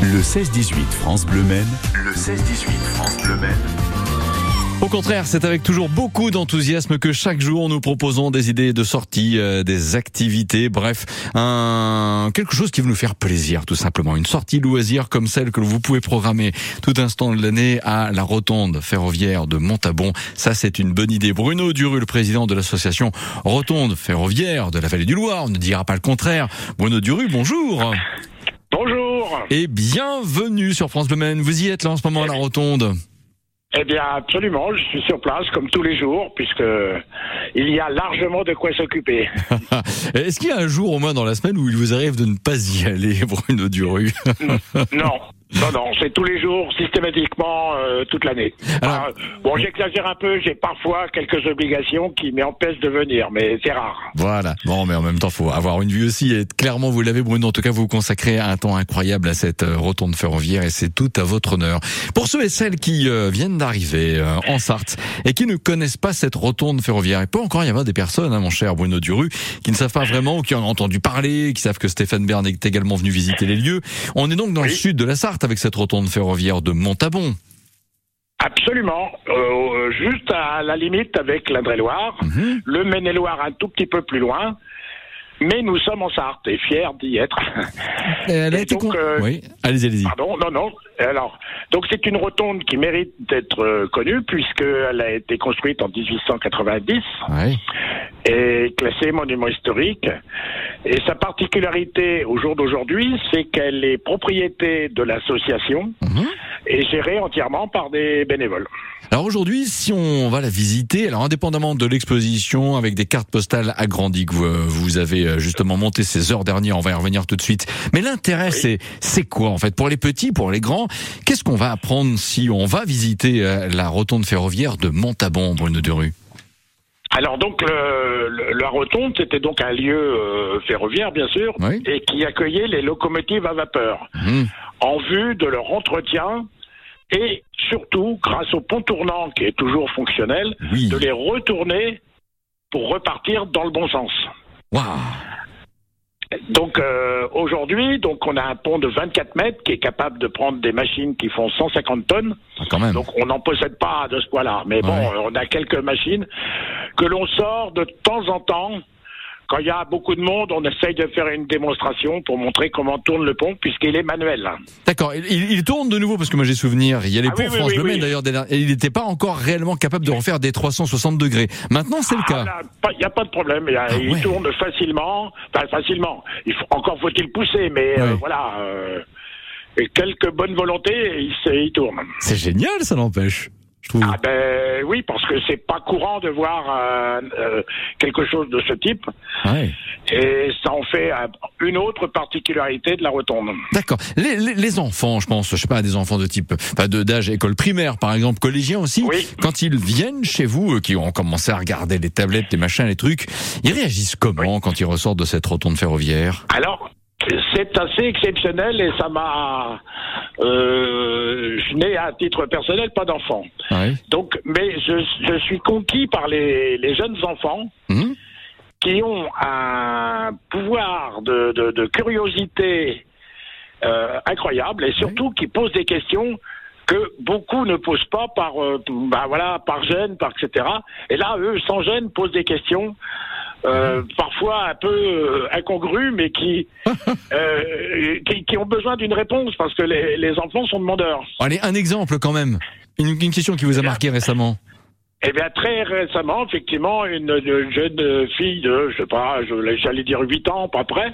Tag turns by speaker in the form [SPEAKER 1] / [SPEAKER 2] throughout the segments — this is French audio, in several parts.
[SPEAKER 1] Le 16-18 France Bleu Maine. Le 16-18 France Bleu Maine.
[SPEAKER 2] Au contraire, c'est avec toujours beaucoup d'enthousiasme que chaque jour nous proposons des idées de sortie, euh, des activités, bref, un quelque chose qui va nous faire plaisir, tout simplement. Une sortie loisir comme celle que vous pouvez programmer tout instant de l'année à la rotonde ferroviaire de Montabon. Ça, c'est une bonne idée. Bruno Duru, le président de l'association Rotonde ferroviaire de la Vallée du Loire, on ne dira pas le contraire. Bruno Duru, bonjour.
[SPEAKER 3] Bonjour.
[SPEAKER 2] Et bienvenue sur France Bleu Maine. Vous y êtes là en ce moment à la rotonde.
[SPEAKER 3] Eh bien, absolument, je suis sur place comme tous les jours, puisque il y a largement de quoi s'occuper.
[SPEAKER 2] Est-ce qu'il y a un jour au moins dans la semaine où il vous arrive de ne pas y aller, Bruno Duru
[SPEAKER 3] non, non, non, c'est tous les jours, systématiquement, euh, toute l'année.
[SPEAKER 2] Alors-
[SPEAKER 3] Ah, bon, j'exagère un peu, j'ai parfois quelques obligations qui m'empêchent de venir, mais c'est rare.
[SPEAKER 2] Voilà. Bon, mais en même temps, faut avoir une vue aussi. Et clairement, vous l'avez, Bruno. En tout cas, vous vous consacrez un temps incroyable à cette euh, rotonde ferroviaire et c'est tout à votre honneur. Pour ceux et celles qui euh, viennent d'arriver euh, en Sarthe et qui ne connaissent pas cette rotonde ferroviaire, il peut encore y avoir des personnes, hein, mon cher Bruno Duru, qui ne savent pas vraiment ou qui en ont entendu parler, qui savent que Stéphane Bern est également venu visiter les lieux. On est donc dans le sud de la Sarthe avec cette rotonde ferroviaire de Montabon.
[SPEAKER 3] Absolument, euh, juste à la limite avec l'Indre-et-Loire,
[SPEAKER 2] Mhm.
[SPEAKER 3] le Maine-et-Loire un tout petit peu plus loin, mais nous sommes en Sarthe et fiers d'y être.
[SPEAKER 2] Elle a
[SPEAKER 3] Et
[SPEAKER 2] été
[SPEAKER 3] donc,
[SPEAKER 2] con-
[SPEAKER 3] euh,
[SPEAKER 2] Oui, allez-y, allez-y.
[SPEAKER 3] Pardon, non, non. Alors, donc c'est une rotonde qui mérite d'être euh, connue puisqu'elle a été construite en 1890
[SPEAKER 2] Ouais.
[SPEAKER 3] et classée monument historique. Et sa particularité au jour d'aujourd'hui, c'est qu'elle est propriété de l'association
[SPEAKER 2] Mhm.
[SPEAKER 3] et gérée entièrement par des bénévoles.
[SPEAKER 2] Alors aujourd'hui, si on va la visiter, alors indépendamment de l'exposition avec des cartes postales agrandies que vous, avez euh, justement monté ces heures dernières, on va y revenir tout de suite. Mais l'intérêt, c'est c'est quoi en fait? Pour les petits, pour les grands Qu'est-ce qu'on va apprendre si on va visiter euh, la rotonde ferroviaire de Montabon, Bruno Duru
[SPEAKER 3] Alors donc le, le- la rotonde, c'était donc un lieu euh, ferroviaire bien sûr,
[SPEAKER 2] Oui.
[SPEAKER 3] et qui accueillait les locomotives à vapeur.
[SPEAKER 2] Mhm.
[SPEAKER 3] en vue de leur entretien et surtout, grâce au pont tournant qui est toujours fonctionnel,
[SPEAKER 2] Oui.
[SPEAKER 3] de les retourner pour repartir dans le bon sens. Donc euh, aujourd'hui, donc on a un pont de 24 mètres qui est capable de prendre des machines qui font 150 tonnes.
[SPEAKER 2] Ah, Quand même.
[SPEAKER 3] Donc on n'en possède pas de ce poids-là, mais bon,
[SPEAKER 2] Ouais.
[SPEAKER 3] on a quelques machines que l'on sort de temps en temps. Quand il y a beaucoup de monde, on essaye de faire une démonstration pour montrer comment tourne le pont puisqu'il est manuel.
[SPEAKER 2] D'accord. Il, tourne de nouveau parce que moi j'ai souvenir. Il y a les
[SPEAKER 3] Ah
[SPEAKER 2] ponts
[SPEAKER 3] oui,
[SPEAKER 2] France
[SPEAKER 3] oui, oui.
[SPEAKER 2] d'ailleurs. et il n'était pas encore réellement capable de refaire des 360 degrés. Maintenant, c'est le cas.
[SPEAKER 3] Il n'y a pas de problème. Il,
[SPEAKER 2] Ah
[SPEAKER 3] il
[SPEAKER 2] ouais.
[SPEAKER 3] tourne facilement. Enfin, facilement. Il faut, encore faut-il pousser, mais euh, voilà. euh, et quelques bonnes volontés, il, il tourne.
[SPEAKER 2] C'est génial, ça n'empêche.
[SPEAKER 3] Ah ben oui, parce que c'est pas courant de voir euh, euh, quelque chose de ce type.
[SPEAKER 2] Ouais.
[SPEAKER 3] Et ça en fait euh, une autre particularité de la rotonde.
[SPEAKER 2] D'accord. Les, les, les enfants, je pense, je sais pas, des enfants de type, enfin, de d'âge école primaire, par exemple, collégien aussi.
[SPEAKER 3] Oui.
[SPEAKER 2] Quand ils viennent chez vous, euh, qui ont commencé à regarder les tablettes, les machins, les trucs, ils réagissent comment quand ils ressortent de cette rotonde ferroviaire?
[SPEAKER 3] Alors, c'est assez exceptionnel et ça m'a... Euh, je n'ai à titre personnel pas d'enfant.
[SPEAKER 2] Ouais.
[SPEAKER 3] Donc, mais je, je suis conquis par les, les jeunes enfants
[SPEAKER 2] Mhm.
[SPEAKER 3] qui ont un pouvoir de, de, de curiosité euh, incroyable et surtout qui posent des questions que beaucoup ne posent pas par, euh, bah voilà, par gêne, par etc. Et là, eux, sans gêne, posent des questions euh, parfois un peu euh, incongrues, mais qui, euh, qui, qui ont besoin d'une réponse parce que les, les enfants sont demandeurs.
[SPEAKER 2] Allez, un exemple quand même. Une, une question qui vous a marqué récemment.
[SPEAKER 3] Eh bien, très récemment, effectivement, une, une jeune fille de, je sais pas, j'allais dire 8 ans, pas près.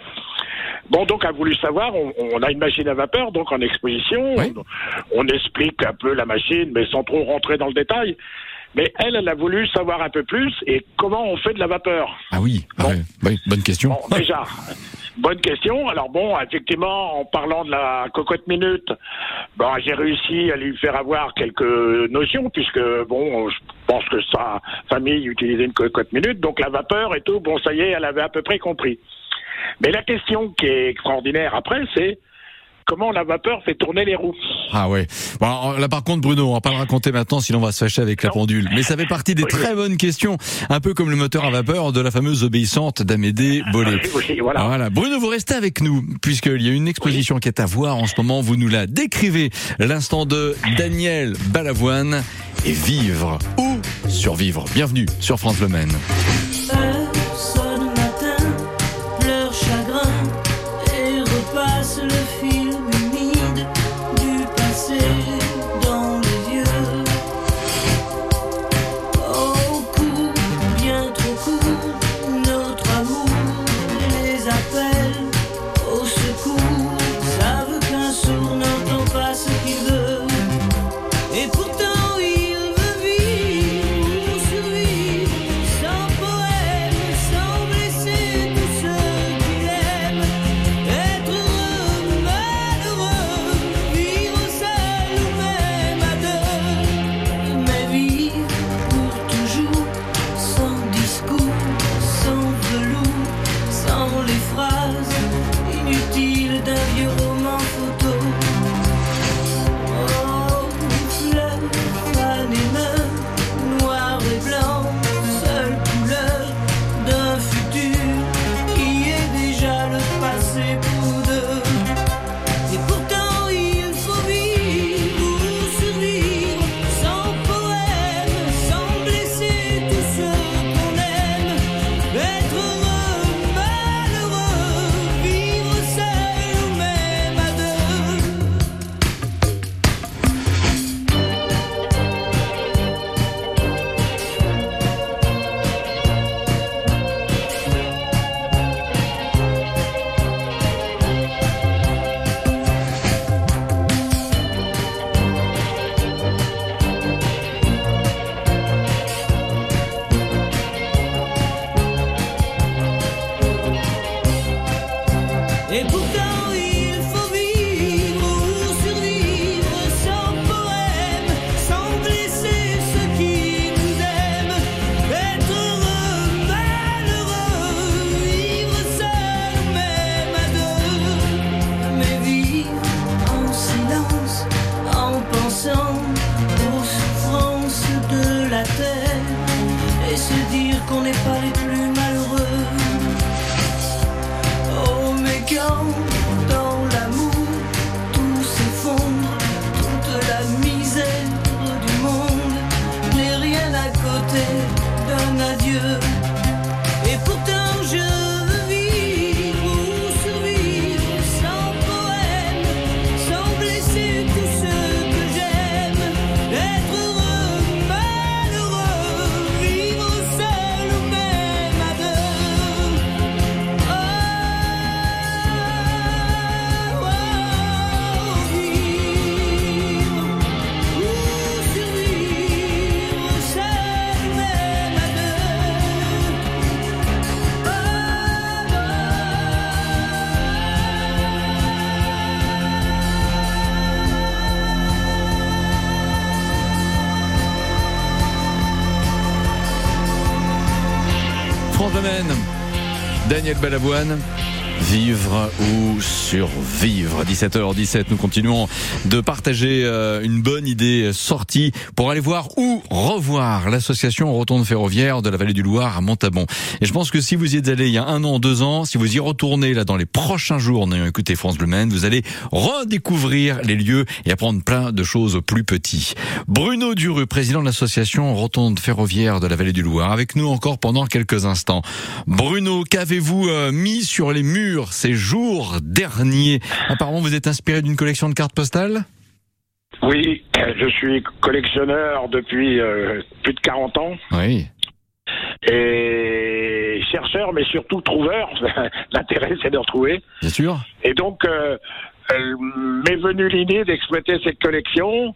[SPEAKER 3] Bon, donc, a voulu savoir, on, on a une machine à vapeur, donc en exposition.
[SPEAKER 2] Oui.
[SPEAKER 3] On, on explique un peu la machine, mais sans trop rentrer dans le détail. Mais elle, elle a voulu savoir un peu plus et comment on fait de la vapeur.
[SPEAKER 2] Ah oui,
[SPEAKER 3] Bon.
[SPEAKER 2] ouais, oui, bonne question.
[SPEAKER 3] Bon, déjà, bonne question. Alors bon, effectivement, en parlant de la cocotte minute, bon, j'ai réussi à lui faire avoir quelques notions, puisque bon, je pense que sa famille utilisait une cocotte minute, donc la vapeur et tout, bon, ça y est, elle avait à peu près compris. Mais la question qui est extraordinaire après, c'est comment la vapeur fait tourner les roues.
[SPEAKER 4] Ah ouais. Bon, là par contre Bruno, on va pas le raconter maintenant sinon on va se fâcher avec la pendule. Mais ça fait partie des très bonnes questions, un peu comme le moteur à vapeur de la fameuse obéissante d'Amédée.
[SPEAKER 3] Oui, voilà.
[SPEAKER 4] Voilà. Bruno, vous restez avec nous puisqu'il y a une exposition qui est à voir en ce moment. Vous nous la décrivez. L'instant de Daniel Balavoine et vivre ou survivre. Bienvenue sur France Le Maine. Daniel Balavoine. Vivre ou survivre. 17h17, nous continuons de partager euh, une bonne idée sortie pour aller voir ou revoir l'association Rotonde Ferroviaire de la Vallée du Loir à Montabon. Et je pense que si vous y êtes allé il y a un an, deux ans, si vous y retournez là dans les prochains jours en ayant écouté France Bleu Maine, vous allez redécouvrir les lieux et apprendre plein de choses plus petits. Bruno Dureux, président de l'association Rotonde Ferroviaire de la Vallée du Loir, avec nous encore pendant quelques instants. Bruno, qu'avez-vous euh, mis sur les murs ces jours derniers Apparemment, vous êtes inspiré d'une collection de cartes postales?
[SPEAKER 3] Oui, je suis collectionneur depuis euh, plus de 40 ans
[SPEAKER 4] Oui.
[SPEAKER 3] et chercheur, mais surtout trouveur. L'intérêt, c'est de retrouver.
[SPEAKER 4] Bien sûr.
[SPEAKER 3] Et donc, euh, euh, m'est venue l'idée d'exploiter cette collection.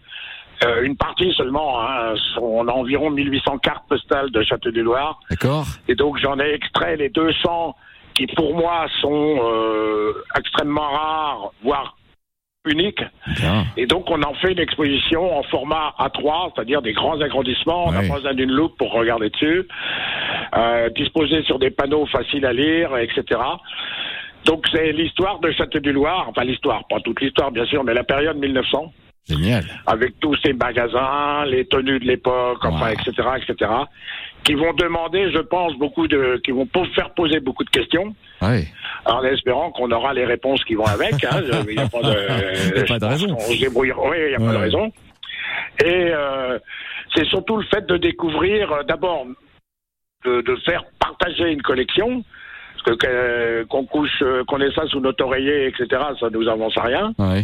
[SPEAKER 3] Euh, une partie seulement, hein, on a environ 1800 cartes postales de Château-du-Loir.
[SPEAKER 4] D'accord.
[SPEAKER 3] Et donc, j'en ai extrait les 200 qui, pour moi, sont euh, extrêmement rares, voire uniques.
[SPEAKER 4] Bien.
[SPEAKER 3] Et donc, on en fait une exposition en format A3, c'est-à-dire des grands agrandissements. On n'a
[SPEAKER 4] Ouais.
[SPEAKER 3] pas besoin d'une loupe pour regarder dessus. Euh, disposé sur des panneaux faciles à lire, etc. Donc, c'est l'histoire de Château-du-Loir. Enfin, l'histoire, pas toute l'histoire, bien sûr, mais la période 1900.
[SPEAKER 2] Génial.
[SPEAKER 3] avec tous ces magasins, les tenues de l'époque, enfin, etc., etc., qui vont demander, je pense, beaucoup de, qui vont faire poser beaucoup de questions,
[SPEAKER 2] Ouais.
[SPEAKER 3] en espérant qu'on aura les réponses qui vont avec. hein. Il n'y a pas de,
[SPEAKER 2] Il y a pas de
[SPEAKER 3] je pense
[SPEAKER 2] raison.
[SPEAKER 3] qu'on se débrouillera. Oui, il n'y a pas de raison. Et euh, c'est surtout le fait de découvrir, euh, d'abord, de, de faire partager une collection. Parce que qu'on couche, euh, qu'on ait ça sous notre oreiller, etc., ça nous avance à rien.
[SPEAKER 2] Ouais.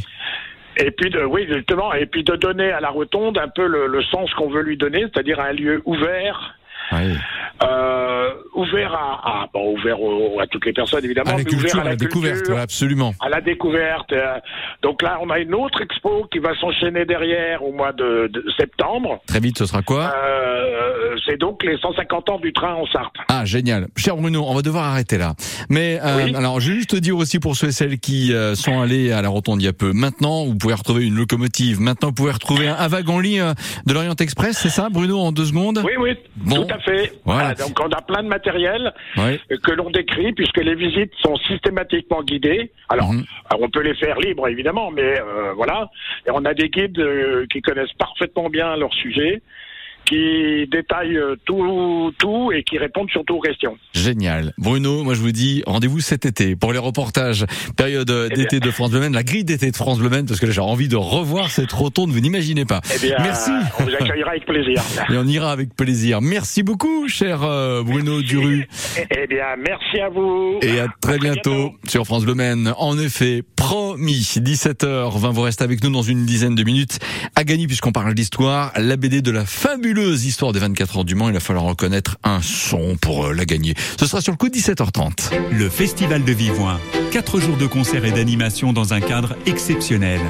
[SPEAKER 3] Et puis, de, oui, justement, et puis de donner à la rotonde un peu le, le sens qu'on veut lui donner, c'est-à-dire un lieu ouvert,
[SPEAKER 2] Ouais.
[SPEAKER 3] euh, ouvert à, à- bon, ouvert au- à toutes les personnes évidemment,
[SPEAKER 2] À la
[SPEAKER 3] mais
[SPEAKER 2] culture,
[SPEAKER 3] ouvert
[SPEAKER 2] à la découverte,
[SPEAKER 3] culture,
[SPEAKER 2] ouais, absolument.
[SPEAKER 3] à la découverte. euh. donc là, on a une autre expo qui va s'enchaîner derrière au mois de, de septembre.
[SPEAKER 2] Très vite, ce sera quoi?
[SPEAKER 3] Euh, c'est donc les 150 ans du train en Sarthe.
[SPEAKER 2] Ah, génial. Cher Bruno, on va devoir arrêter là. Mais euh,
[SPEAKER 3] Oui.
[SPEAKER 2] alors, je vais juste te dire aussi pour ceux et celles qui euh, sont allés à la rotonde il y a peu. Maintenant, vous pouvez retrouver une locomotive. Maintenant, vous pouvez retrouver un, un wagon lit euh, de l'Orient Express, c'est ça, Bruno, en deux secondes?
[SPEAKER 3] Oui, oui,
[SPEAKER 2] Bon.
[SPEAKER 3] tout à fait.
[SPEAKER 2] Voilà.
[SPEAKER 3] donc on a plein de matériel. Que l'on décrit, puisque les visites sont systématiquement guidées. Alors,
[SPEAKER 2] Mhm.
[SPEAKER 3] alors, on peut les faire libres, évidemment, mais euh, voilà. Et on a des guides euh, qui connaissent parfaitement bien leur sujet, qui détaillent euh, tout, tout et qui répondent surtout aux questions.
[SPEAKER 2] Génial. Bruno, moi je vous dis rendez-vous cet été pour les reportages période euh,
[SPEAKER 3] Eh
[SPEAKER 2] d'été de France Bleu Maine, la grille d'été de France Bleu Maine, parce que là j'ai envie de revoir cette rotonde, vous n'imaginez pas.
[SPEAKER 3] Eh bien,
[SPEAKER 2] Merci.
[SPEAKER 3] on vous accueillera avec plaisir.
[SPEAKER 2] Et on ira avec plaisir. Merci beaucoup, cher euh, Bruno Duru.
[SPEAKER 3] Eh- bien, merci à vous.
[SPEAKER 2] Et à très bientôt,
[SPEAKER 3] bientôt.
[SPEAKER 2] sur France Bleu Maine. En effet, promis, 17h20, vous restez avec nous dans une dizaine de minutes. À gagner, puisqu'on parle d'histoire, la BD de la fabuleuse histoire des 24 heures du Mans. Il va falloir reconnaître un son pour euh, la gagner. Ce sera sur le coup de 17h30.
[SPEAKER 1] Le Festival de Vivoin. Quatre jours de concerts et d'animation dans un cadre exceptionnel.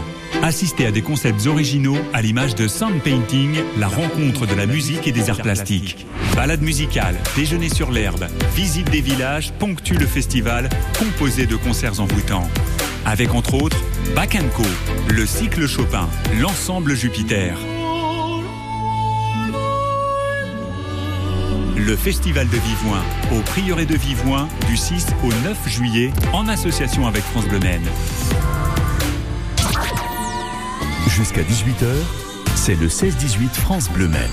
[SPEAKER 1] Assistez à des concepts originaux à l'image de Sound Painting, la rencontre de la musique et des arts plastiques. Balade musicale, déjeuner sur l'herbe, visite des villages ponctuent le festival composé de concerts envoûtants. Avec entre autres Bac Co, le cycle Chopin, l'ensemble Jupiter. Le Festival de Vivoin, au Prieuré de Vivoin, du 6 au 9 juillet, en association avec France Bleu Maine.
[SPEAKER 5] Jusqu'à 18h, c'est le 16-18 France Bleu Maine.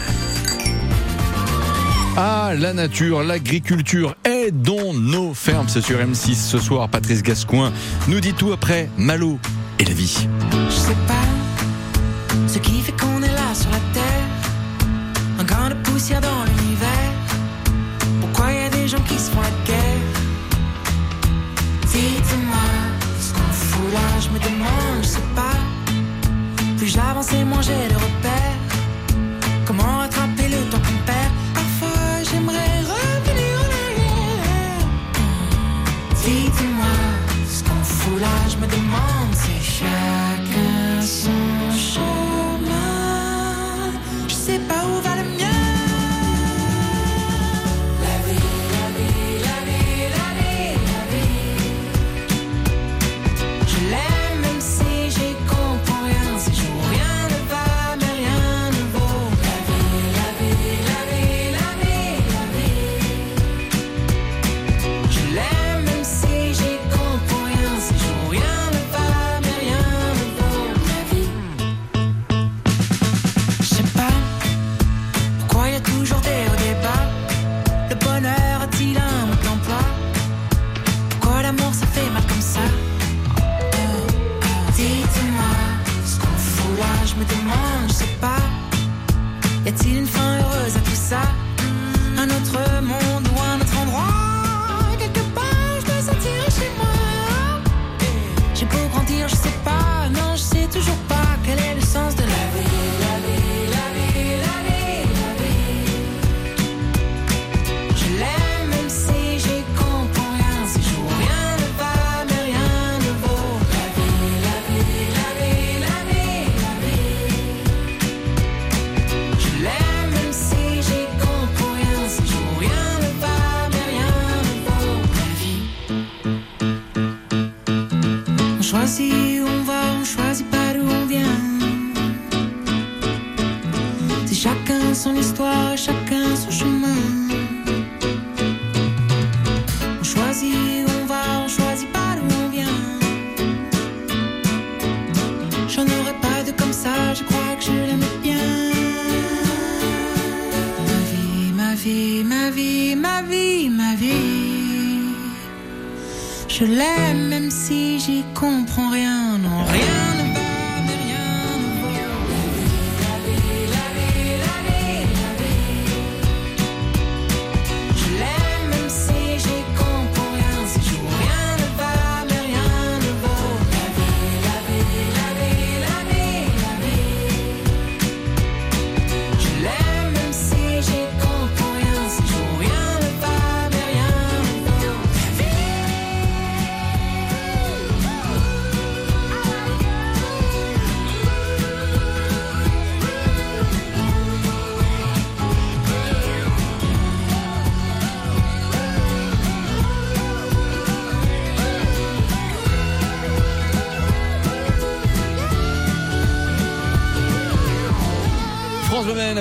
[SPEAKER 2] Ah, la nature, l'agriculture, aidons nos fermes. C'est sur M6 ce soir. Patrice Gascoin nous dit tout après Malo et la vie.
[SPEAKER 6] Je sais pas ce qui fait qu'on est là sur la terre. Un grain de poussière dans. Gens qui se font la guerre Dites-moi ce qu'on fout là, je me demande, je sais pas. Plus j'avance et moins j'ai de repères. Comment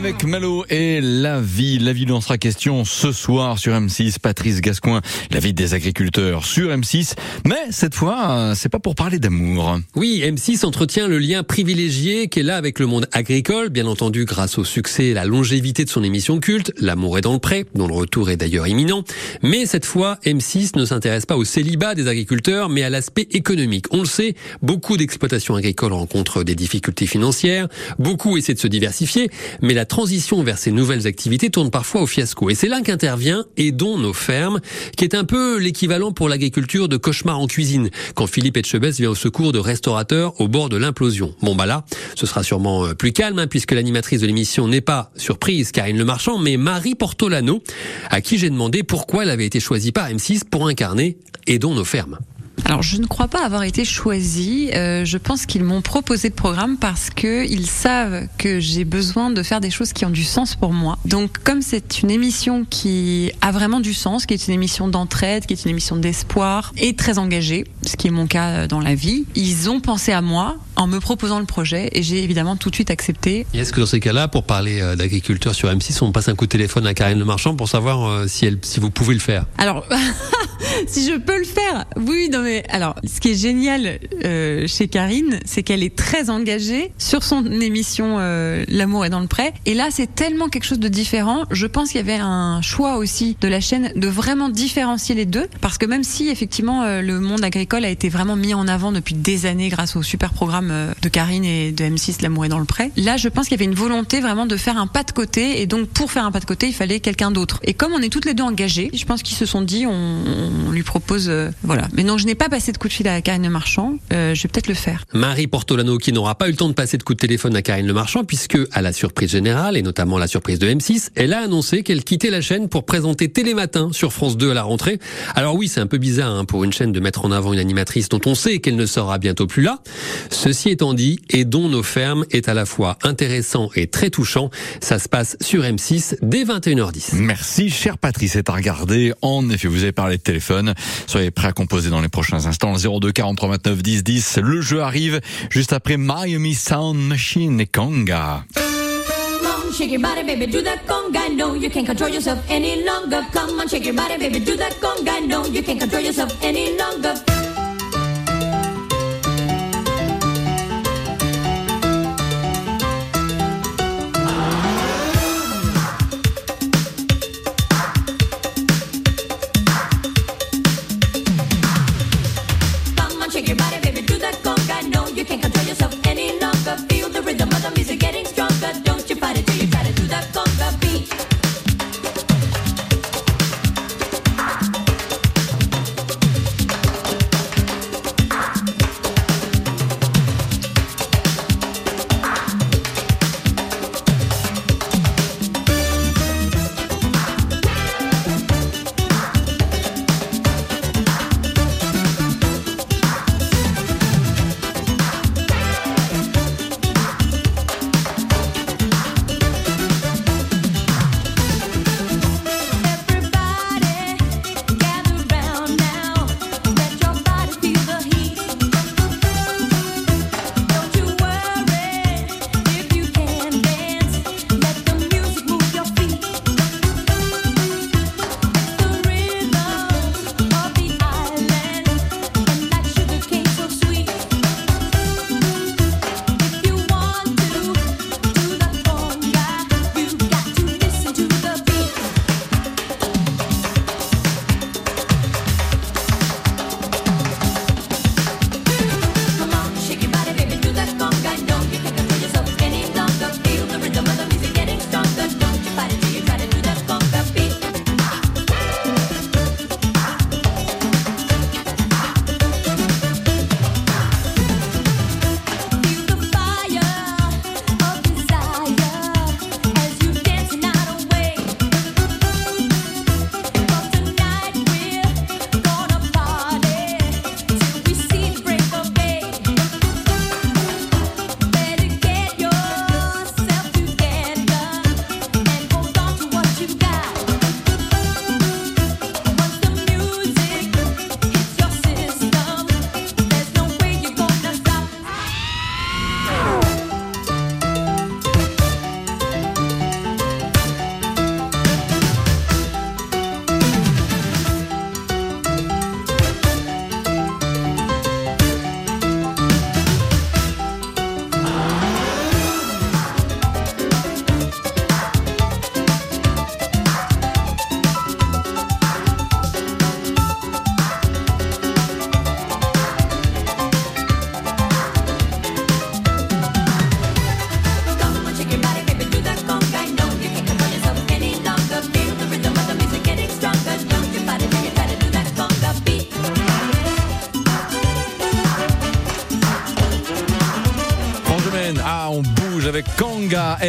[SPEAKER 2] avec Malo et la vie. La vie dont sera question ce soir sur M6. Patrice Gascoin, la vie des agriculteurs sur M6. Mais cette fois, c'est pas pour parler d'amour.
[SPEAKER 7] Oui, M6 entretient le lien privilégié qu'elle a avec le monde agricole, bien entendu grâce au succès et la longévité de son émission culte, L'amour est dans le pré, dont le retour est d'ailleurs imminent. Mais cette fois, M6 ne s'intéresse pas au célibat des agriculteurs, mais à l'aspect économique. On le sait, beaucoup d'exploitations agricoles rencontrent des difficultés financières, beaucoup essaient de se diversifier, mais la transition vers ces nouvelles activités tourne parfois au fiasco. Et c'est là qu'intervient Aidons nos fermes, qui est un peu l'équivalent pour l'agriculture de cauchemar en cuisine, quand Philippe Etchebest vient au secours de restaurateurs au bord de l'implosion. Bon bah là, ce sera sûrement euh, plus calme, hein, puisque l'animatrice de l'émission n'est pas surprise, Karine Le Marchand, mais Marie Portolano, à qui j'ai demandé pourquoi elle avait été choisie par M6 pour incarner Aidons nos fermes.
[SPEAKER 8] Alors, je ne crois pas avoir été choisie. Euh, je pense qu'ils m'ont proposé le programme parce que ils savent que j'ai besoin de faire des choses qui ont du sens pour moi. Donc, comme c'est une émission qui a vraiment du sens, qui est une émission d'entraide, qui est une émission d'espoir et très engagée, ce qui est mon cas dans la vie, ils ont pensé à moi en me proposant le projet et j'ai évidemment tout de suite accepté.
[SPEAKER 7] Et est-ce que dans ces cas-là, pour parler euh, d'agriculture sur M6, on passe un coup de téléphone à Karine Le Marchand pour savoir euh, si, elle, si vous pouvez le faire?
[SPEAKER 8] Alors, si je peux le faire, oui, non mais alors, ce qui est génial euh, chez Karine, c'est qu'elle est très engagée sur son émission euh, L'amour est dans le pré. Et là, c'est tellement quelque chose de différent. Je pense qu'il y avait un choix aussi de la chaîne de vraiment différencier les deux, parce que même si effectivement euh, le monde agricole a été vraiment mis en avant depuis des années grâce au super programme euh, de Karine et de M6 L'amour est dans le pré, là, je pense qu'il y avait une volonté vraiment de faire un pas de côté. Et donc, pour faire un pas de côté, il fallait quelqu'un d'autre. Et comme on est toutes les deux engagées, je pense qu'ils se sont dit, on, on lui propose, euh, voilà. Mais non, je n'ai pas passé de coup de fil à Karine Le Marchand. Euh, je vais peut-être le faire.
[SPEAKER 7] Marie Portolano qui n'aura pas eu le temps de passer de coup de téléphone à Karine Le Marchand puisque, à la surprise générale et notamment la surprise de M6, elle a annoncé qu'elle quittait la chaîne pour présenter Télématin sur France 2 à la rentrée. Alors oui, c'est un peu bizarre hein, pour une chaîne de mettre en avant une animatrice dont on sait qu'elle ne sera bientôt plus là. Ceci étant dit, et dont nos fermes est à la fois intéressant et très touchant. Ça se passe sur M6 dès 21h10.
[SPEAKER 2] Merci, cher Patrice. C'est à regarder. En effet, vous avez parlé de téléphone. Soyez prêts à composer dans les prochains instants. 02 43 29 10 10. Le jeu arrive juste après Miami Sound Machine et
[SPEAKER 9] baby, conga. You can't control yourself any longer. Come on, shake your body, baby, yourself any longer.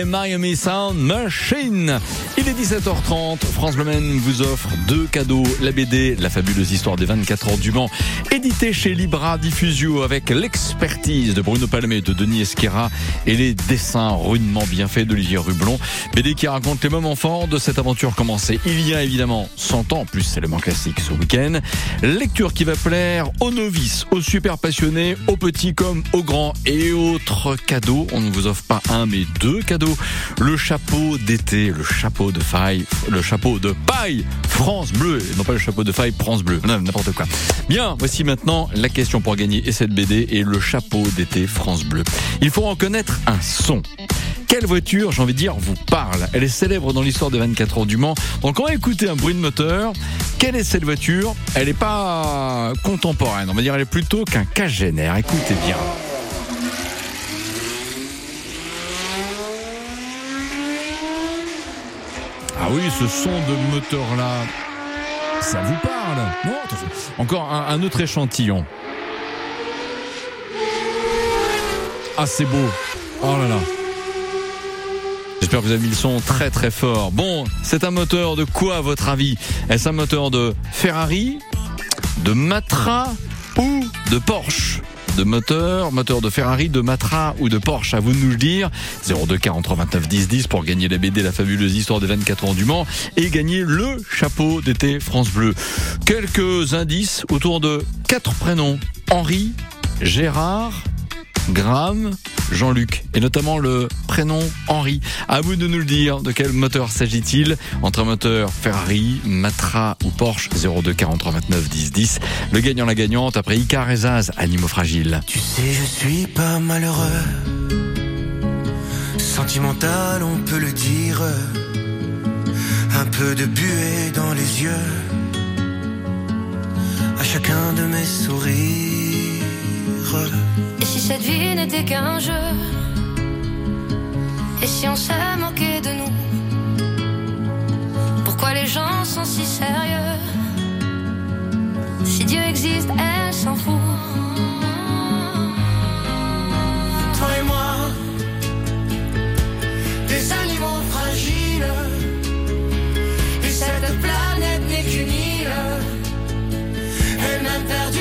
[SPEAKER 2] Miami Sound Machine. Il est 17h30. France Bleu vous offre deux cadeaux. La BD, la fabuleuse histoire des 24 heures du Mans, édité chez Libra Diffusio avec l'expertise de Bruno Palmé de Denis Esquera et les dessins rudement bien faits d'Olivier Rublon. BD qui raconte les moments forts de cette aventure commencée il y a évidemment 100 ans. En plus, c'est le classique ce week-end. Lecture qui va plaire aux novices, aux super passionnés, aux petits comme aux grands et autres cadeaux. On ne vous offre pas un mais deux cadeaux. Le chapeau d'été, le chapeau de faille, le chapeau de paille France Bleu, et non pas le chapeau de faille France Bleu, non, n'importe quoi. Bien, maintenant la question pour gagner et cette BD et le chapeau d'été France Bleu. Il faut en connaître un son. Quelle voiture, j'ai envie de dire, vous parle? Elle est célèbre dans l'histoire des 24 heures du Mans. Donc on va écouter un bruit de moteur. Quelle est cette voiture? Elle n'est pas contemporaine, on va dire elle est plutôt qu'un cagénaire. Écoutez bien. Ah oui, ce son de moteur-là, ça vous parle. Encore un, un autre échantillon. Ah, c'est beau. Oh là là. J'espère que vous avez mis le son très très fort. Bon, c'est un moteur de quoi à votre avis Est-ce un moteur de Ferrari, de Matra ou de Porsche de moteur, moteur de Ferrari, de Matra ou de Porsche. À vous de nous le dire. 02 43 29 10 10 pour gagner la BD La fabuleuse histoire des 24 ans du Mans et gagner le chapeau d'été France Bleu. Quelques indices autour de quatre prénoms. Henri, Gérard, Graham, Jean-Luc, et notamment le prénom Henri. À vous de nous le dire, de quel moteur s'agit-il? Entre un moteur Ferrari, Matra ou Porsche 02 43 29 10 10. Le gagnant, la gagnante, après Icar Animaux Fragiles.
[SPEAKER 10] Tu sais, je suis pas malheureux. Sentimental, on peut le dire. Un peu de buée dans les yeux. À chacun de mes sourires.
[SPEAKER 11] Et si cette vie n'était qu'un jeu? Et si on se moquait de nous? Pourquoi les gens sont si sérieux? Si Dieu existe, elle s'en fout
[SPEAKER 10] Toi et moi, des animaux fragiles. Et cette planète n'est qu'une île. Elle-même perdue dans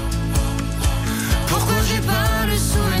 [SPEAKER 10] Pourquoi j'ai pas le souvenir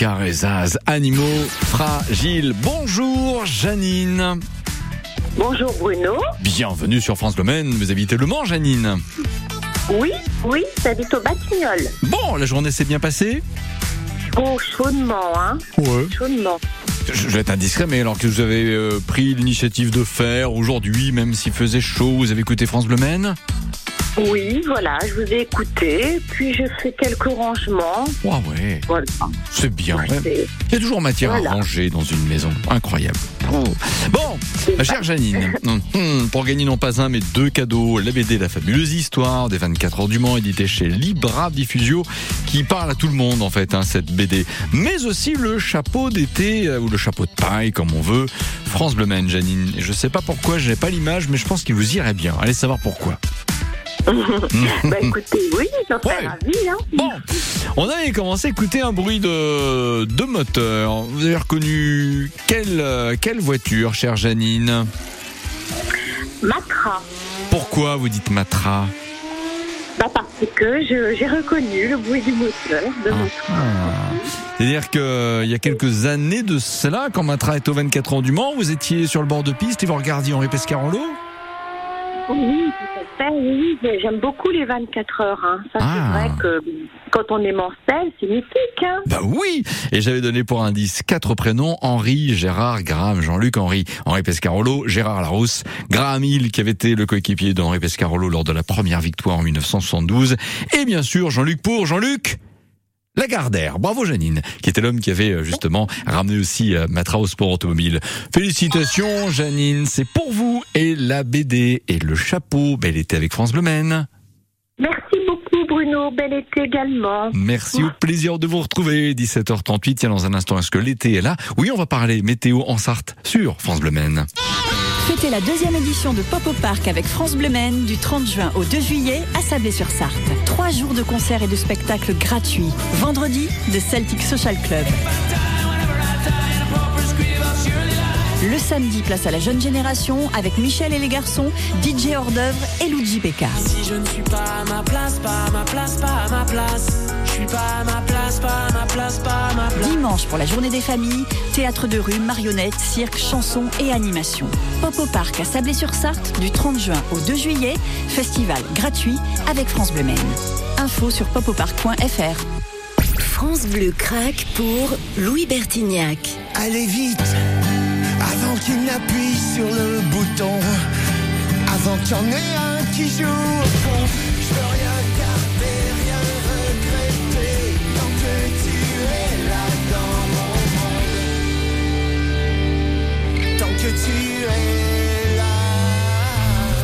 [SPEAKER 10] Et
[SPEAKER 2] Zaz, animaux fragiles. Bonjour Janine.
[SPEAKER 12] Bonjour Bruno.
[SPEAKER 2] Bienvenue sur France Maine. Vous habitez Le Mans, Janine.
[SPEAKER 12] Oui, oui, j'habite au Batignolles.
[SPEAKER 2] Bon, la journée s'est bien passée
[SPEAKER 12] Oh, chaudement, hein
[SPEAKER 2] Ouais.
[SPEAKER 12] Chaudement.
[SPEAKER 2] Je je vais être indiscret, mais alors que vous avez euh, pris l'initiative de faire aujourd'hui, même s'il faisait chaud, vous avez écouté France Bleu Maine
[SPEAKER 12] Oui, voilà, je vous ai écouté, puis je fais quelques rangements.
[SPEAKER 2] Ah ouais,
[SPEAKER 12] Voilà.
[SPEAKER 2] c'est bien. Il y a toujours matière
[SPEAKER 12] Voilà.
[SPEAKER 2] à ranger dans une maison. Incroyable. Oh. Bon, ma chère Janine, hum, pour gagner non pas un mais deux cadeaux, la BD La fabuleuse histoire des 24 heures du Mans, édité chez Libra Diffusio, qui parle à tout le monde en fait, hein, cette BD. Mais aussi le chapeau d'été, euh, ou le chapeau de paille, comme on veut, France Bleu Janine. Je sais pas pourquoi, je n'ai pas l'image, mais je pense qu'il vous irait bien. Allez savoir pourquoi.
[SPEAKER 12] Bah écoutez, oui, j'en serais
[SPEAKER 2] Ouais.
[SPEAKER 12] ravie, hein.
[SPEAKER 2] Bon, on avait commencé à écouter un bruit de, de moteur. Vous avez reconnu quelle, euh, quelle voiture, chère Janine?
[SPEAKER 12] Matra.
[SPEAKER 2] Pourquoi vous dites Matra?
[SPEAKER 12] Bah parce que j'ai reconnu le bruit du moteur de mon
[SPEAKER 2] Ah. C'est-à-dire qu'il y a quelques années de cela, quand Matra était au 24 ans du Mans, vous étiez sur le bord de piste et vous regardiez Henri Pescarolo?
[SPEAKER 12] Oui, tout fait, oui, oui, j'aime beaucoup les 24 heures. Hein. Ça,
[SPEAKER 2] Ah.
[SPEAKER 12] c'est vrai que quand on est mortel, c'est mythique. Hein.
[SPEAKER 2] Bah oui Et j'avais donné pour indice quatre prénoms, Henri, Gérard, Graham, Jean-Luc, Henri, Henri Pescarolo, Gérard Larousse, Graham Hill qui avait été le coéquipier d'Henri Pescarolo lors de la première victoire en 1972, et bien sûr Jean-Luc pour Jean-Luc Lagardère. Bravo Janine, qui était l'homme qui avait euh, justement ramené aussi euh, Matra au sport automobile. Félicitations Janine, c'est pour vous et la BD et le chapeau, bel été avec France Bleu Maine.
[SPEAKER 12] Merci beaucoup Bruno, bel été également.
[SPEAKER 2] Merci, au plaisir de vous retrouver. 17h38, tiens, dans un instant, est-ce que l'été est là? Oui, on va parler météo en Sarthe sur France Bleu Maine.
[SPEAKER 13] Fêtez la deuxième édition de Pop au Parc avec France Bleu du 30 juin au 2 juillet à Sablé-sur-Sarthe. Trois jours de concerts et de spectacles gratuits. Vendredi, de Celtic Social Club. Le samedi, place à la jeune génération avec Michel et les garçons, DJ hors d'œuvre et Luigi Peka.
[SPEAKER 10] Si je ne suis pas à ma place, pas à ma place, pas à ma place. Je suis pas à ma place, pas à ma place, pas à ma place.
[SPEAKER 13] Dimanche pour la journée des familles, théâtre de rue, marionnettes, cirque, chansons et animations. Pop au Parc à Sablé-sur-Sarthe du 30 juin au 2 juillet, festival gratuit avec France Bleu Maine. Info sur popoparc.fr.
[SPEAKER 14] France Bleu craque pour Louis Bertignac.
[SPEAKER 15] Allez vite, avant qu'il n'appuie sur le bouton, avant qu'il y en ait un qui joue au fond. Je veux rien garder, rien regretter, tant que tu es là dans mon monde. Tant que tu es là.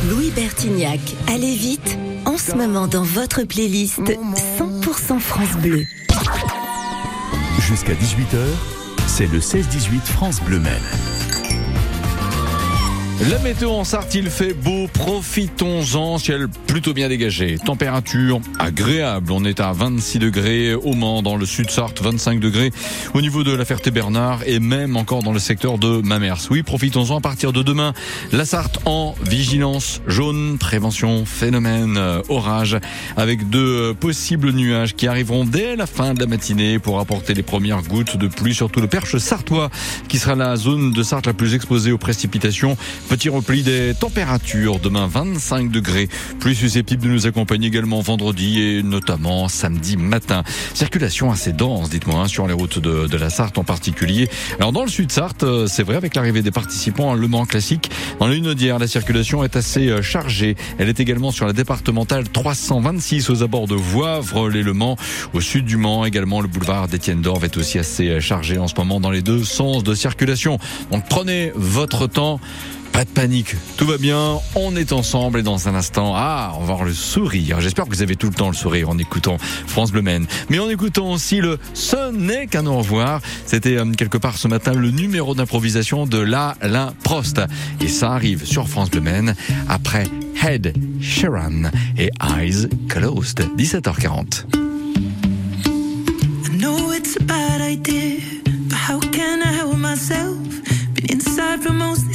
[SPEAKER 14] Louis Bertignac, allez vite, en ce moment dans votre playlist 100% France Bleu.
[SPEAKER 5] Jusqu'à 18h, c'est le 16-18 France Bleu Maine.
[SPEAKER 2] La météo en Sarthe, il fait beau, profitons-en, ciel plutôt bien dégagé. Température agréable, on est à 26 degrés au Mans, dans le sud Sarthe, 25 degrés au niveau de la Ferté-Bernard et même encore dans le secteur de Mamers. Oui, profitons-en à partir de demain. La Sarthe en vigilance jaune, prévention, phénomène, euh, orage, avec de euh, possibles nuages qui arriveront dès la fin de la matinée pour apporter les premières gouttes de pluie, surtout le Perche sartois, qui sera la zone de Sarthe la plus exposée aux précipitations. Petit repli des températures, demain 25 degrés, plus susceptible de nous accompagner également vendredi et notamment samedi matin. Circulation assez dense, dites-moi, hein, sur les routes de, de la Sarthe en particulier. Alors dans le sud Sarthe, euh, c'est vrai, avec l'arrivée des participants Le Mans classique, dans la Lunaudière, la circulation est assez euh, chargée. Elle est également sur la départementale 326 aux abords de Voivre, les Le Mans, au sud du Mans, également le boulevard d'Étienne d'Orve est aussi assez euh, chargé en ce moment dans les deux sens de circulation. Donc prenez votre temps. Pas de panique, tout va bien, on est ensemble et dans un instant, ah, on va avoir le sourire. J'espère que vous avez tout le temps le sourire en écoutant France Bleu Maine. Mais en écoutant aussi le Ce n'est qu'un au revoir. C'était euh, quelque part ce matin le numéro d'improvisation de l'Alain Prost. Et ça arrive sur France Bleu Maine après Head Sheeran et Eyes Closed. 17h40.
[SPEAKER 16] I know it's a bad idea, but how can I help myself? Inside most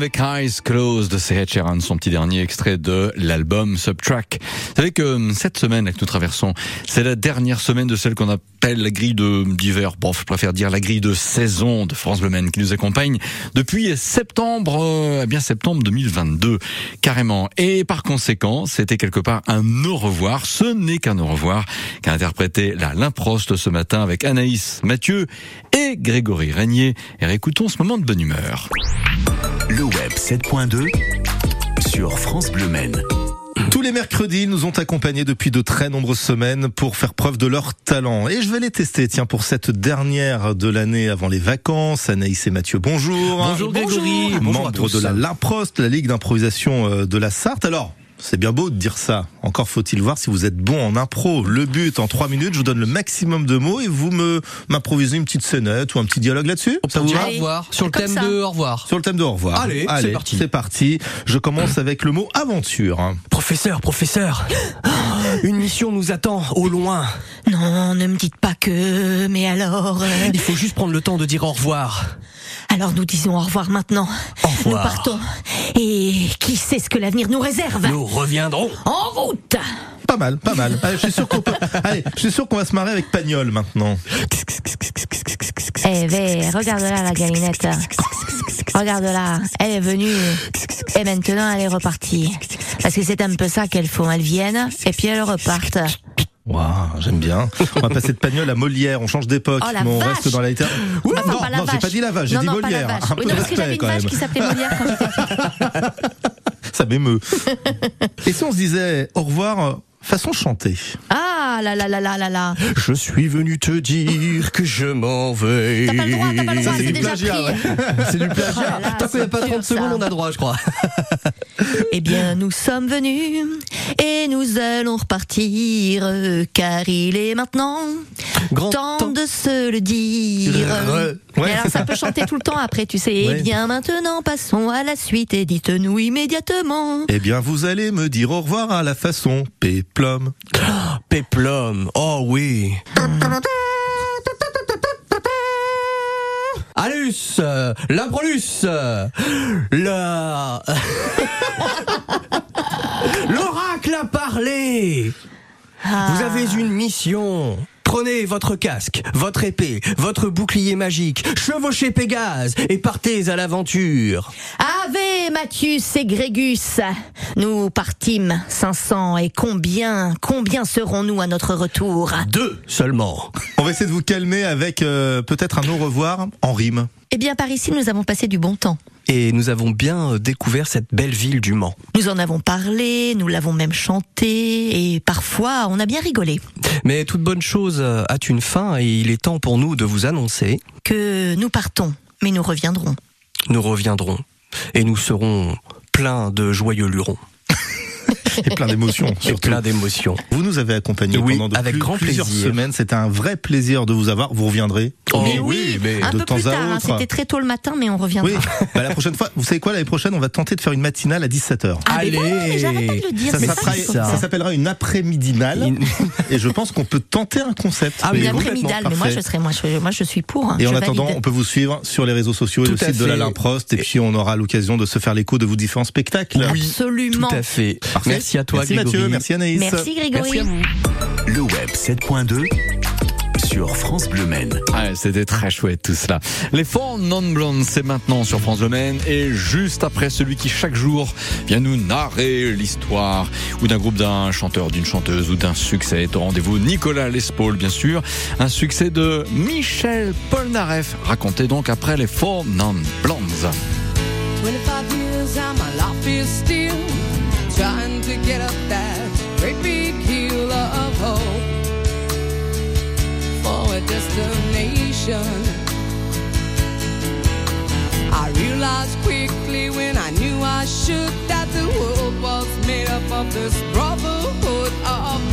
[SPEAKER 2] avec Eyes Closed, c'est Ed Sheeran, son petit dernier extrait de l'album Subtrack. Vous savez que euh, cette semaine que nous traversons, c'est la dernière semaine de celle qu'on appelle la grille de d'hiver. Bon, je préfère dire la grille de saison de France Bleu Man qui nous accompagne depuis septembre, euh, eh bien septembre 2022, carrément. Et par conséquent, c'était quelque part un au revoir. Ce n'est qu'un au revoir qu'a interprété la Limprost ce matin avec Anaïs Mathieu et Grégory Régnier. Et réécoutons ce moment de bonne humeur.
[SPEAKER 5] Le web 7.2 sur France Bleu Maine.
[SPEAKER 17] Tous les mercredis, ils nous ont accompagnés depuis de très nombreuses semaines pour faire preuve de leur talent. Et je vais les tester, tiens, pour cette dernière de l'année avant les vacances. Anaïs et Mathieu, bonjour.
[SPEAKER 18] Bonjour Grégory. Bonjour à
[SPEAKER 17] Membre
[SPEAKER 18] tous.
[SPEAKER 17] de la Laprost, la Ligue d'improvisation euh, de la Sarthe. Alors, c'est bien beau de dire ça. Encore faut-il voir si vous êtes bon en impro. Le but, en trois minutes, je vous donne le maximum de mots et vous me m'improvisez une petite scénette ou un petit dialogue là-dessus. Ça vous va
[SPEAKER 18] Au revoir. Sur le thème de au revoir.
[SPEAKER 17] Sur le thème de au revoir.
[SPEAKER 18] Allez, c'est parti.
[SPEAKER 17] C'est parti. Je commence avec le mot aventure.
[SPEAKER 18] Professeur, professeur. Une mission nous attend au loin.
[SPEAKER 19] Non, ne me dites pas que, mais alors... euh,
[SPEAKER 18] Il faut juste prendre le temps de dire au revoir.
[SPEAKER 19] Alors nous disons au revoir maintenant.
[SPEAKER 18] Au revoir.
[SPEAKER 19] Nous partons. Et qui sait ce que l'avenir nous réserve?
[SPEAKER 18] Nous reviendrons.
[SPEAKER 19] En route
[SPEAKER 17] Pas mal, pas mal. Allez, je suis sûr qu'on peut... Allez, je suis sûr qu'on va se marrer avec Pagnol maintenant.
[SPEAKER 19] Eh, Vé, regarde là la galinette. Regarde là, elle est venue. Et maintenant elle est repartie. Parce que c'est un peu ça qu'elles font. Elles viennent et puis elles repartent.
[SPEAKER 17] Waouh, j'aime bien. On va passer de Pagnol à Molière. On change d'époque,
[SPEAKER 19] Oh,
[SPEAKER 17] mais on
[SPEAKER 19] vache
[SPEAKER 17] reste dans la littérature.
[SPEAKER 19] Enfin,
[SPEAKER 17] non,
[SPEAKER 19] pas la
[SPEAKER 17] non, j'ai pas dit la vache, j'ai dit
[SPEAKER 19] non, pas la
[SPEAKER 17] Molière.
[SPEAKER 19] vache.
[SPEAKER 17] Un
[SPEAKER 19] Oui,
[SPEAKER 17] peu
[SPEAKER 19] non,
[SPEAKER 17] de
[SPEAKER 19] parce que j'avais une vache qui s'appelait Molière quand j'étais
[SPEAKER 17] Ça m'émeut. Et si on se disait au revoir euh, façon chantée
[SPEAKER 19] Ah là là là là là là.
[SPEAKER 18] Je suis venu te dire que je m'en vais.
[SPEAKER 19] T'as pas le droit, t'as pas le droit, c'est déjà
[SPEAKER 18] plagiat,
[SPEAKER 19] pris.
[SPEAKER 18] ouais. C'est du plagiat.
[SPEAKER 19] Oh là
[SPEAKER 18] Tant qu'il n'y a pas
[SPEAKER 19] dur,
[SPEAKER 18] 30 secondes, on a droit, je crois.
[SPEAKER 19] Eh bien, nous sommes venus et nous allons repartir, car il est maintenant
[SPEAKER 18] Grand
[SPEAKER 19] temps de se le dire.
[SPEAKER 18] Re-
[SPEAKER 19] Et
[SPEAKER 18] Ouais.
[SPEAKER 19] alors, ça peut chanter tout le temps après, tu sais.
[SPEAKER 17] Ouais.
[SPEAKER 19] Eh bien, maintenant, passons à la suite et dites-nous immédiatement.
[SPEAKER 17] Eh bien, vous allez me dire au revoir à la façon péplum.
[SPEAKER 18] Péplum. Oh oui. Alus, euh, l'improlus, euh, le... L'oracle a parlé Vous avez une mission Prenez votre casque, votre épée, votre bouclier magique, chevauchez Pégase et partez à l'aventure.
[SPEAKER 19] Ave Mathius et Grégus, nous partîmes 500 et combien, combien serons-nous à notre retour?
[SPEAKER 18] Deux seulement.
[SPEAKER 17] On va essayer de vous calmer avec euh, peut-être un au revoir en rime.
[SPEAKER 19] Eh bien par ici nous avons passé du bon temps.
[SPEAKER 18] Et nous avons bien euh, découvert cette belle ville du Mans.
[SPEAKER 19] Nous en avons parlé, nous l'avons même chanté et parfois on a bien rigolé.
[SPEAKER 18] Mais toute bonne chose euh, a une fin et il est temps pour nous de vous annoncer
[SPEAKER 19] Que nous partons, mais nous reviendrons.
[SPEAKER 18] nous reviendrons et nous serons pleins de joyeux lurons.
[SPEAKER 17] Et plein d'émotions.
[SPEAKER 18] Et
[SPEAKER 17] surtout.
[SPEAKER 18] plein d'émotions.
[SPEAKER 17] Vous nous avez accompagnés
[SPEAKER 18] Oui,
[SPEAKER 17] pendant de
[SPEAKER 18] avec
[SPEAKER 17] plus-
[SPEAKER 18] grand
[SPEAKER 17] plusieurs
[SPEAKER 18] plaisir.
[SPEAKER 17] semaines. C'était un vrai plaisir de vous avoir. Vous reviendrez.
[SPEAKER 18] Oh
[SPEAKER 19] mais
[SPEAKER 18] oui, mais
[SPEAKER 19] un
[SPEAKER 17] de
[SPEAKER 19] peu
[SPEAKER 17] temps
[SPEAKER 19] plus
[SPEAKER 17] à
[SPEAKER 19] tard, hein,
[SPEAKER 17] autre.
[SPEAKER 19] c'était très tôt le matin, mais on reviendra.
[SPEAKER 17] Oui, bah, la prochaine fois, vous savez quoi, l'année prochaine, on va tenter de faire une matinale à 17h.
[SPEAKER 19] Ah, mais
[SPEAKER 18] Allez.
[SPEAKER 19] voilà, mais j'arrête pas de le dire.
[SPEAKER 17] Ça, s'appellera-
[SPEAKER 19] ça,
[SPEAKER 18] ça.
[SPEAKER 17] ça s'appellera une après-midinale
[SPEAKER 18] In-
[SPEAKER 17] et je pense qu'on peut tenter un concept.
[SPEAKER 18] Ah,
[SPEAKER 19] Une
[SPEAKER 18] mais
[SPEAKER 17] Voyez-vous
[SPEAKER 19] après-midale, mais moi je serais, moi je, moi je suis pour. hein,
[SPEAKER 17] Et en attendant,
[SPEAKER 19] valide.
[SPEAKER 17] on peut vous suivre sur les réseaux sociaux et le site de l'Alain Prost. Et puis, on aura l'occasion de se faire l'écho de vos différents spectacles.
[SPEAKER 18] Oui,
[SPEAKER 19] Absolument.
[SPEAKER 18] tout à fait.
[SPEAKER 17] Parfait.
[SPEAKER 18] Merci à toi,
[SPEAKER 17] Merci
[SPEAKER 18] Grégory.
[SPEAKER 17] Mathieu, merci Anaïs.
[SPEAKER 19] Merci Grégory.
[SPEAKER 18] Merci à vous.
[SPEAKER 5] Le web 7.2 sur France Bleu Maine.
[SPEAKER 2] Ouais, c'était très chouette tout cela. Les Four Non Blondes, c'est maintenant sur France Le Maine et juste après celui qui chaque jour vient nous narrer l'histoire ou d'un groupe d'un chanteur, d'une chanteuse ou d'un succès. Au rendez-vous Nicolas Lespaul, bien sûr. Un succès de Michel Polnareff, raconté donc après les Four Non Blondes.
[SPEAKER 16] 25 years and my life is still trying get up that great big hill of hope for a destination. I realized quickly when I knew I should that the world was made up of this brotherhood of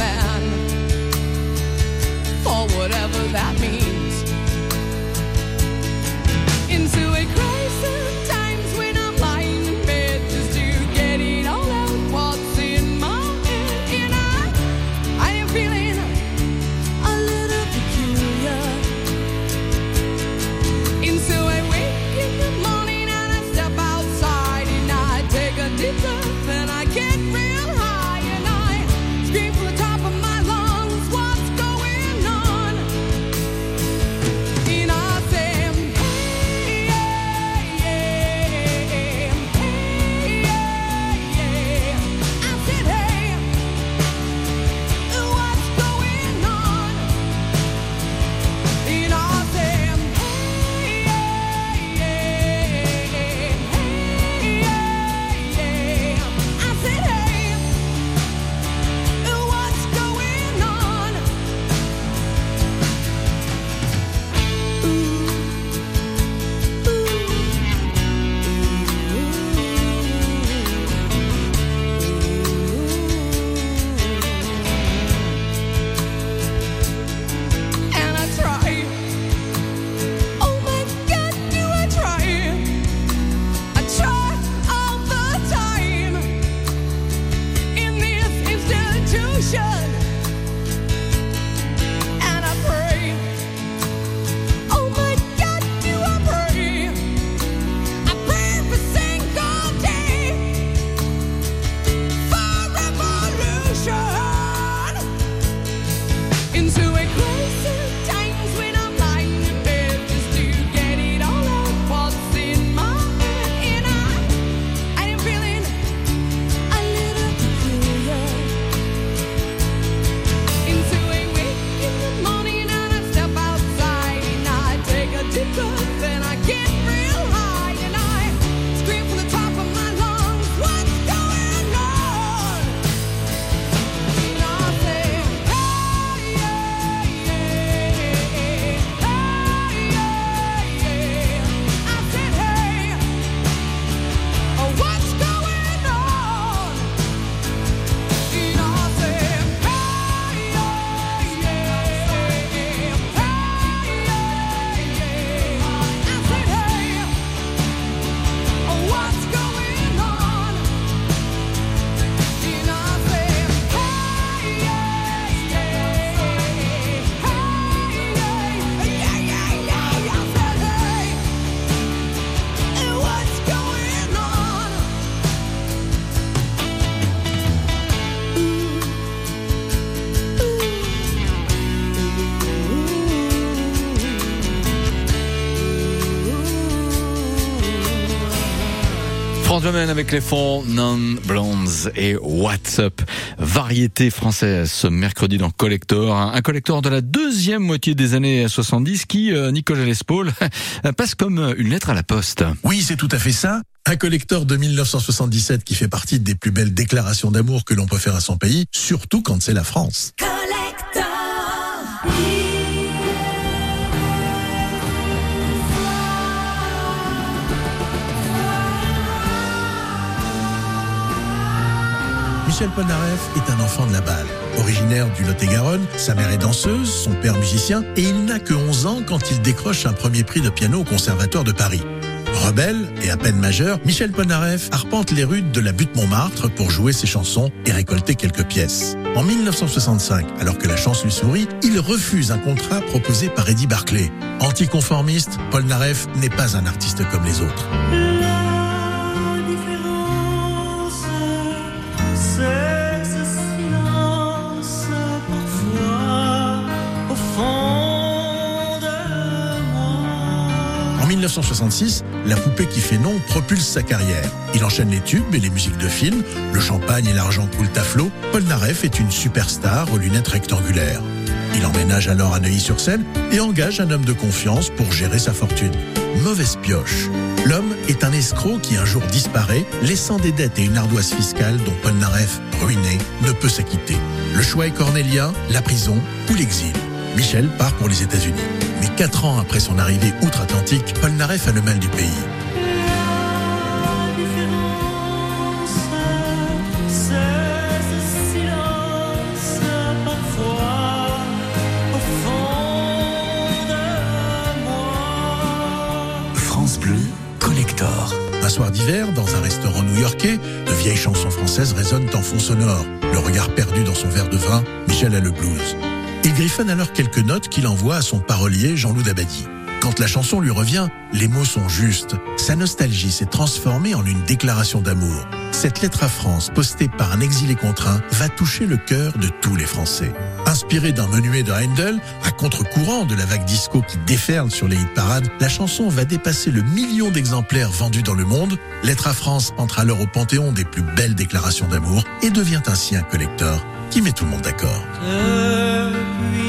[SPEAKER 2] Avec les fonds Non Blondes et What's Up. Variété française ce mercredi dans Collector. Un un collector de la deuxième moitié des années 70 qui, euh, Nicolas Lespaul, passe comme une lettre à la poste.
[SPEAKER 20] Oui, c'est tout à fait ça. Un collector de 1977 qui fait partie des plus belles déclarations d'amour que l'on peut faire à son pays, surtout quand c'est la France. Michel Polnareff est un enfant de la balle. Originaire du Lot-et-Garonne, sa mère est danseuse, son père musicien, et il n'a que 11 ans quand il décroche un premier prix de piano au Conservatoire de Paris. Rebelle et à peine majeur, Michel Polnareff arpente les rues de la butte Montmartre pour jouer ses chansons et récolter quelques pièces. En 1965, alors que la chance lui sourit, il refuse un contrat proposé par Eddie Barclay. Anticonformiste, Polnareff n'est pas un artiste comme les autres. 1966, la poupée qui fait nom propulse sa carrière. Il enchaîne les tubes et les musiques de films, le champagne et l'argent coulent à flot. Polnareff est une superstar aux lunettes rectangulaires. Il emménage alors à Neuilly-sur-Seine et engage un homme de confiance pour gérer sa fortune. Mauvaise pioche. L'homme est un escroc qui un jour disparaît, laissant des dettes et une ardoise fiscale dont Polnareff, ruiné, ne peut s'acquitter. Le choix est cornélien, la prison ou l'exil. Michel part pour les États-Unis. Mais quatre ans après son arrivée outre-Atlantique, Polnareff a le mal du pays. France Bleu, Collector. Un soir d'hiver, dans un restaurant new-yorkais, de vieilles chansons françaises résonnent en fond sonore. Le regard perdu dans son verre de vin, Michel a le blues. Il griffonne alors quelques notes qu'il envoie à son parolier Jean-Loup Dabadi. Quand la chanson lui revient, les mots sont justes. Sa nostalgie s'est transformée en une déclaration d'amour. Cette lettre à France, postée par un exilé contraint, va toucher le cœur de tous les Français. Inspirée d'un menuet de Handel, à contre-courant de la vague disco qui déferle sur les hit parades, la chanson va dépasser le million d'exemplaires vendus dans le monde. Lettre à France entre alors au panthéon des plus belles déclarations d'amour et devient ainsi un collector qui met tout le monde d'accord.
[SPEAKER 21] Depuis que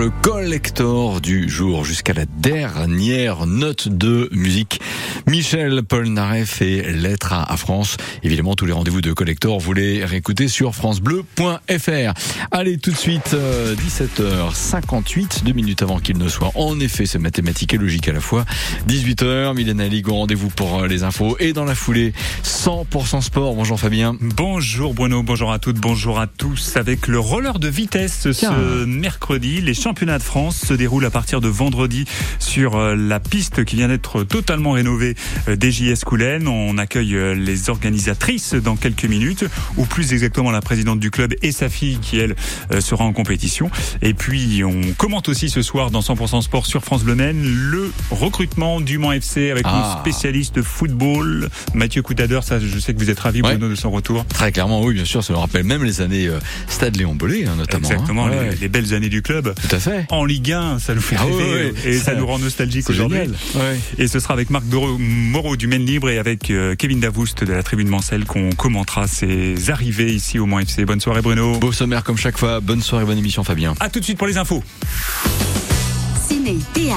[SPEAKER 21] le
[SPEAKER 2] collector du jour jusqu'à la dernière note de musique. Michel Polnareff et Lettre à, France. Évidemment, tous les rendez-vous de collector, vous les réécoutez sur francebleu.fr. Allez, tout de suite, euh, 17h58, deux minutes avant qu'il ne soit. En effet, c'est mathématique et logique à la fois. 18h, Mylène Ligue au rendez-vous pour euh, les infos. Et dans la foulée, 100% sport. Bonjour Fabien.
[SPEAKER 1] Bonjour Bruno, bonjour à toutes, bonjour à tous. Avec le roller de vitesse
[SPEAKER 2] Tiens.
[SPEAKER 1] ce mercredi, les championnats de France se déroulent à partir de vendredi sur euh, la piste qui vient d'être totalement rénovée euh, des JS Coulennes. On accueille euh, les organisatrices dans quelques minutes, ou plus exactement la présidente du club et sa fille qui elle euh, sera en compétition. Et puis on commente aussi ce soir dans 100% Sport sur France Bleu Maine le recrutement du Mans FC avec
[SPEAKER 2] Ah.
[SPEAKER 1] nos spécialistes football, Mathieu Coutadeur. Ça, je sais que vous êtes ravi
[SPEAKER 2] Ouais.
[SPEAKER 1] Bruno de son retour.
[SPEAKER 2] Très clairement, oui, bien sûr, ça me rappelle même les années euh, Stade Léon Bollet, hein, notamment. hein.
[SPEAKER 1] Exactement,
[SPEAKER 2] Ouais.
[SPEAKER 1] les, les belles années du club.
[SPEAKER 2] Tout à fait.
[SPEAKER 1] En Ligue 1, ça nous fait
[SPEAKER 2] Ah
[SPEAKER 1] rêver
[SPEAKER 2] ouais,
[SPEAKER 1] et ça,
[SPEAKER 2] Ça-
[SPEAKER 1] nous rend nostalgique aujourd'hui. Et ce sera avec Marc Doro- Moreau du Maine Libre et avec euh, Kevin Davoust de la Tribune Mancel qu'on commentera ses arrivées ici au Mans FC. Bonne soirée Bruno.
[SPEAKER 2] Beau sommaire comme chaque fois. Bonne soirée, bonne émission Fabien.
[SPEAKER 1] À tout de suite pour les infos.
[SPEAKER 22] Ciné.